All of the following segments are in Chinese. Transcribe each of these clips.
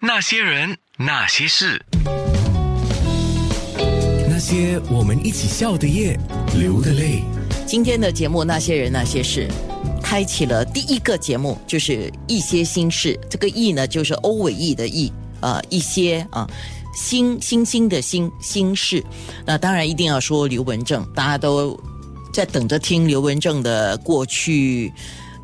那些人，那些事，那些我们一起笑的夜，流的泪。今天的节目《那些人那些事》，开启了第一个节目，就是一些心事。这个“意”呢，就是欧伟义的“意”，呃，一些啊，星星星的“星”心事。那当然一定要说刘文正，大家都在等着听刘文正的过去。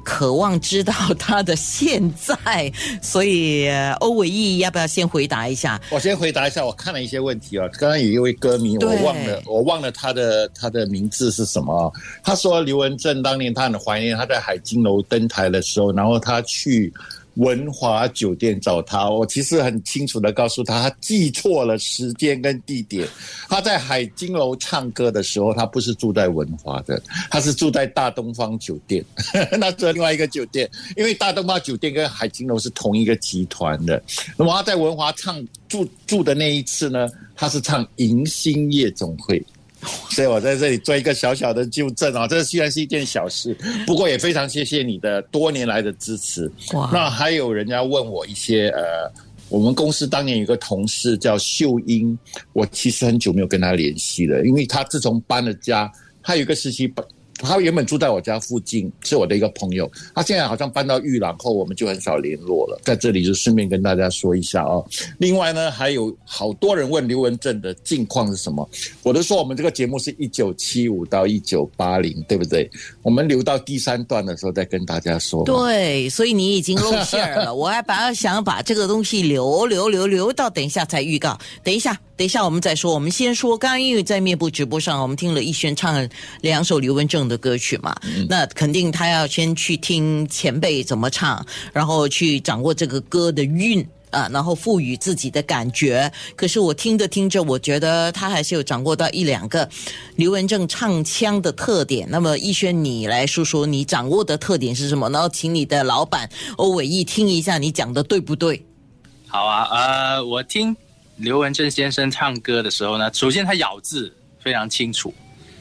渴望知道他的现在，所以欧伟毅要不要先回答一下？我先回答一下，我看了一些问题啊。刚刚有一位歌迷，我忘了，我忘了他的他的名字是什么。他说刘文正当年他很怀念他在海金楼登台的时候，然后他去。文华酒店找他，我其实很清楚的告诉他，他记错了时间跟地点。他在海金楼唱歌的时候，他不是住在文华的，他是住在大东方酒店，那是另外一个酒店。因为大东方酒店跟海金楼是同一个集团的。那么他在文华唱住住的那一次呢，他是唱迎新夜总会。所以我在这里做一个小小的纠正啊，这虽然是一件小事，不过也非常谢谢你的多年来的支持。那还有人家问我一些呃，我们公司当年有个同事叫秀英，我其实很久没有跟她联系了，因为她自从搬了家，她有个实习本。他原本住在我家附近，是我的一个朋友。他现在好像搬到玉兰后，我们就很少联络了。在这里就顺便跟大家说一下哦。另外呢，还有好多人问刘文正的近况是什么，我都说我们这个节目是一九七五到一九八零，对不对？我们留到第三段的时候再跟大家说。对，所以你已经露馅了。我还把想把这个东西留留留留到等一下才预告。等一下。等一下，我们再说。我们先说，刚刚因为在面部直播上，我们听了逸轩唱两首刘文正的歌曲嘛，那肯定他要先去听前辈怎么唱，然后去掌握这个歌的韵啊，然后赋予自己的感觉。可是我听着听着，我觉得他还是有掌握到一两个刘文正唱腔的特点。那么逸轩，你来说说你掌握的特点是什么？然后请你的老板欧伟义听一下，你讲的对不对？好啊，呃，我听。刘文正先生唱歌的时候呢，首先他咬字非常清楚，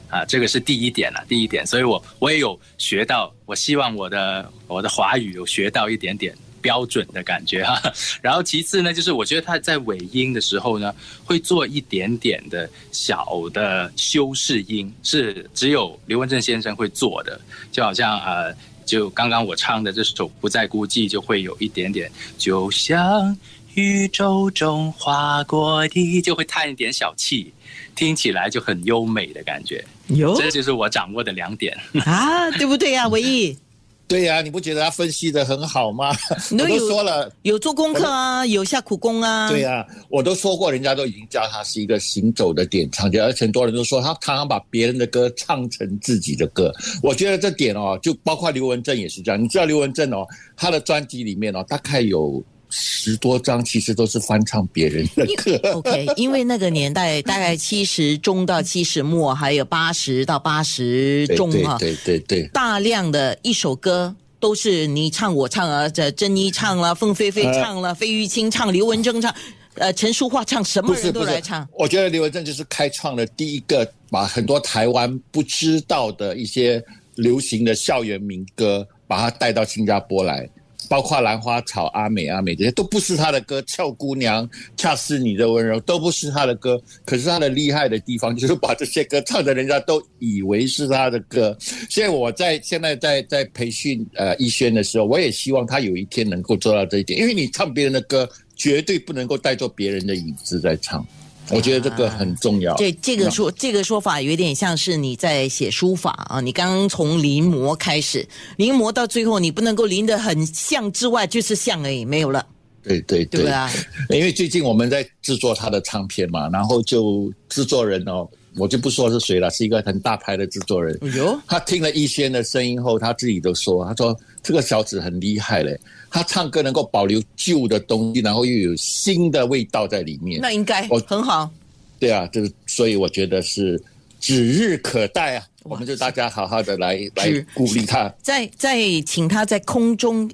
啊，这个是第一点了，第一点，所以我我也有学到，我希望我的我的华语有学到一点点标准的感觉哈。然后其次呢，就是我觉得他在尾音的时候呢，会做一点点的小的修饰音，是只有刘文正先生会做的，就好像呃，就刚刚我唱的这首《不再孤寂》，就会有一点点，就像。宇宙中划过的，就会叹一点小气，听起来就很优美的感觉。有，这就是我掌握的两点啊，对不对呀，唯一？对呀，你不觉得他分析的很好吗？我都说了，有做功课啊，有下苦功啊。对呀，我都说过，人家都已经叫他是一个行走的点唱家，而且很多人都说他常常把别人的歌唱成自己的歌。我觉得这点哦，就包括刘文正也是这样。你知道刘文正哦，他的专辑里面哦，大概有。十多张其实都是翻唱别人的歌。OK，因为那个年代大概七十中到七十末，还有八十到八十中啊，对对对，大量的一首歌都是你唱我唱啊，这珍妮唱了，凤飞飞唱了，费玉清唱，刘文正唱，呃，陈淑桦唱，什么人都来唱。我觉得刘文正就是开创了第一个，把很多台湾不知道的一些流行的校园民歌，把它带到新加坡来。包括兰花草、阿美、阿美这些都不是他的歌，俏姑娘、恰似你的温柔都不是他的歌。可是他的厉害的地方就是把这些歌唱的，人家都以为是他的歌。所以我在现在在在培训呃逸轩的时候，我也希望他有一天能够做到这一点，因为你唱别人的歌，绝对不能够带着别人的影子在唱。我觉得这个很重要。这这个说这个说法有点像是你在写书法啊，你刚刚从临摹开始，临摹到最后，你不能够临得很像之外，就是像而已，没有了。对对对啊！因为最近我们在制作他的唱片嘛，然后就制作人哦，我就不说是谁了，是一个很大牌的制作人。哟，他听了一轩的声音后，他自己都说，他说这个小子很厉害嘞。他唱歌能够保留旧的东西，然后又有新的味道在里面。那应该我很好。对啊，就是所以我觉得是指日可待啊！我们就大家好好的来来鼓励他。再再请他在空中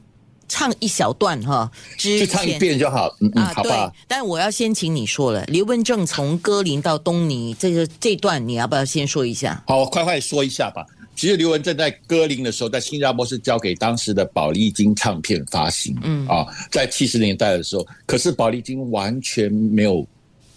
唱一小段哈，就唱一遍就好，嗯嗯，好吧。但我要先请你说了，刘文正从歌林到东尼这个这段，你要不要先说一下？好，我快快说一下吧。其实刘文正在歌林的时候，在新加坡是交给当时的宝丽金唱片发行，嗯啊，在七十年代的时候，可是宝丽金完全没有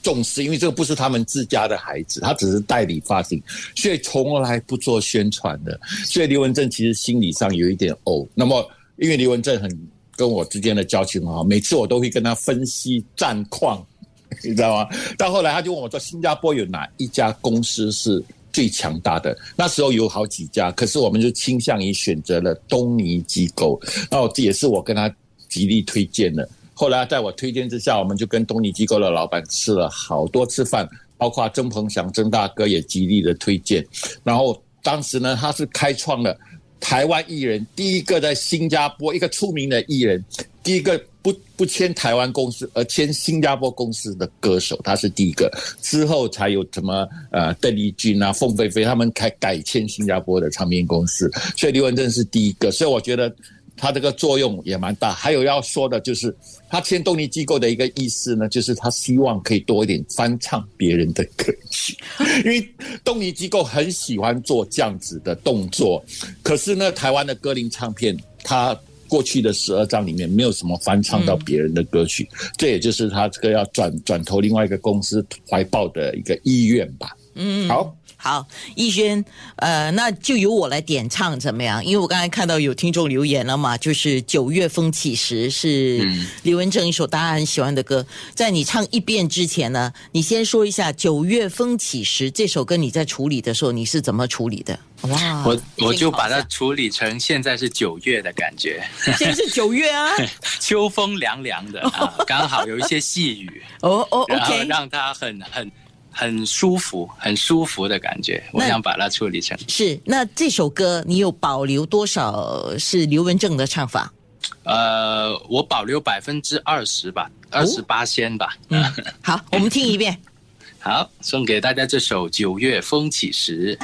重视，因为这个不是他们自家的孩子，他只是代理发行，所以从来不做宣传的。所以刘文正其实心理上有一点哦。那么因为刘文正很跟我之间的交情很好，每次我都会跟他分析战况，你知道吗？到后来他就问我说：“新加坡有哪一家公司是？”最强大的那时候有好几家，可是我们就倾向于选择了东尼机构。那这也是我跟他极力推荐的。后来在我推荐之下，我们就跟东尼机构的老板吃了好多次饭，包括曾鹏祥曾大哥也极力的推荐。然后当时呢，他是开创了台湾艺人第一个在新加坡一个出名的艺人，第一个。不不签台湾公司而签新加坡公司的歌手，他是第一个，之后才有什么呃邓丽君啊、凤飞飞他们才改签新加坡的唱片公司，所以刘文正是第一个，所以我觉得他这个作用也蛮大。还有要说的就是，他签动力机构的一个意思呢，就是他希望可以多一点翻唱别人的歌曲，因为动力机构很喜欢做这样子的动作，可是呢，台湾的歌林唱片他。过去的十二张里面没有什么翻唱到别人的歌曲，这也就是他这个要转转投另外一个公司怀抱的一个意愿吧。嗯，好。好，逸轩，呃，那就由我来点唱怎么样？因为我刚才看到有听众留言了嘛，就是《九月风起时》是李文正一首大家很喜欢的歌。在你唱一遍之前呢，你先说一下《九月风起时》这首歌你在处理的时候你是怎么处理的？哇，我我就把它处理成现在是九月的感觉，现在是九月啊，秋风凉凉的啊，刚好有一些细雨哦哦，OK，让它很很。很舒服，很舒服的感觉。我想把它处理成是。那这首歌你有保留多少是刘文正的唱法？呃，我保留百分之二十吧，二十八先吧。嗯，好，我们听一遍。好，送给大家这首《九月风起时》。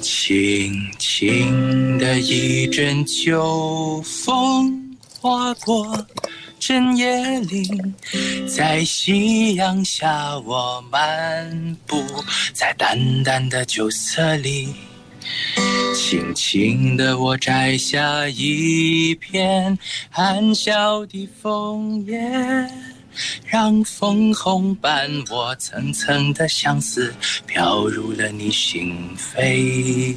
轻轻的一阵秋风划过。深夜里，在夕阳下，我漫步在淡淡的酒色里。轻轻的，我摘下一片含笑的枫叶，让枫红伴我层层的相思飘入了你心扉。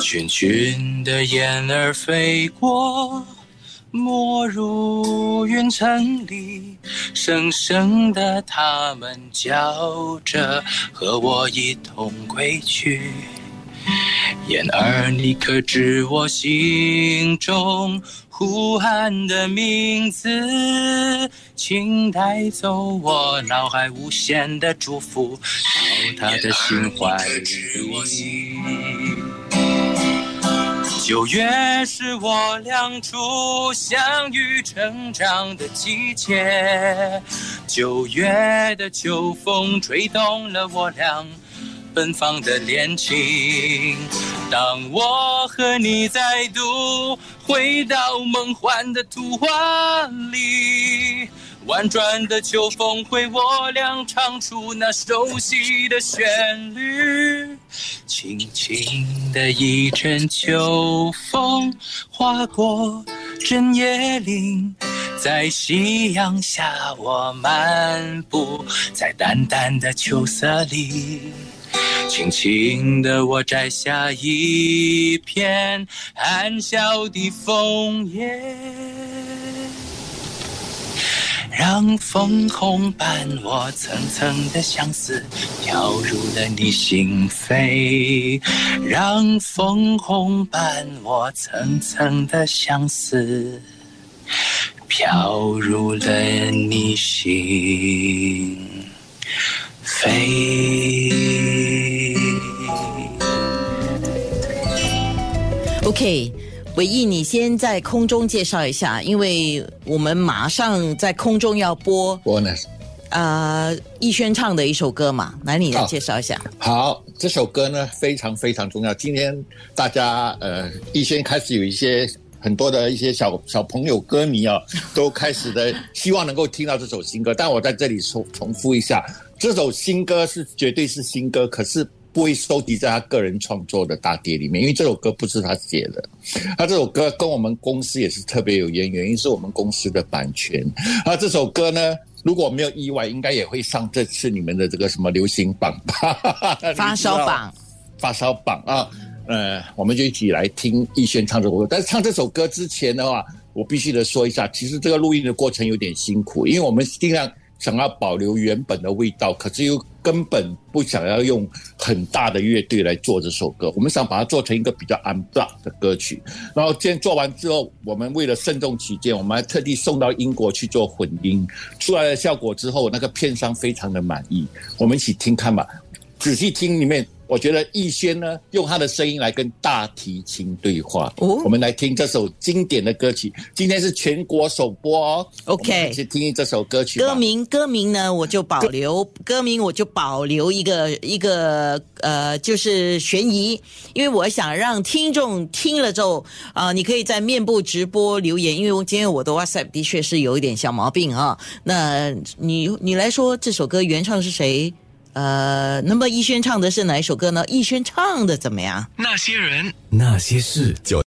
群群的燕儿飞过。没入云层里，声声的他们叫着，和我一同归去。燕儿，你可知我心中呼喊的名字？请带走我脑海无限的祝福，到他的心怀里。九月是我俩初相遇成长的季节，九月的秋风吹动了我俩奔放的恋情。当我和你再度回到梦幻的图画里。婉转的秋风为我俩唱出那熟悉的旋律，轻轻的一阵秋风划过针叶林，在夕阳下我漫步在淡淡的秋色里，轻轻的我摘下一片含笑的枫叶。让粉红伴我层层的相思飘入了你心扉，让粉红伴我层层的相思飘入了你心扉。OK。伟毅，你先在空中介绍一下，因为我们马上在空中要播播呢，啊，逸轩唱的一首歌嘛，来，你来介绍一下。好，这首歌呢非常非常重要。今天大家呃，逸轩开始有一些很多的一些小小朋友歌迷啊，都开始的希望能够听到这首新歌。但我在这里重重复一下，这首新歌是绝对是新歌，可是不会收集在他个人创作的大碟里面，因为这首歌不是他写的。他这首歌跟我们公司也是特别有渊源，因为是我们公司的版权。啊，这首歌呢，如果没有意外，应该也会上这次你们的这个什么流行榜吧？发烧榜，发烧榜啊！呃，我们就一起来听逸轩唱这首歌。但是唱这首歌之前的话，我必须得说一下，其实这个录音的过程有点辛苦，因为我们尽量想要保留原本的味道，可是又根本不想要用很大的乐队来做这首歌。我们想把它做成一个比较 unblock 的歌曲。然后今天做完之后，我们为了慎重起见，我们还特地送到英国去做混音。出来的效果之后，那个片商非常的满意。我们一起听看吧，仔细听里面。我觉得逸轩呢，用他的声音来跟大提琴对话。哦，我们来听这首经典的歌曲。今天是全国首播哦。OK，去听这首歌曲。歌名，歌名呢，我就保留。歌名我就保留一个一个呃，就是悬疑，因为我想让听众听了之后啊，你可以在面部直播留言，因为我今天我的 WhatsApp 的确是有一点小毛病啊。那你你来说这首歌原唱是谁？呃，那么逸轩唱的是哪一首歌呢？逸轩唱的怎么样？那些人，那些事，就。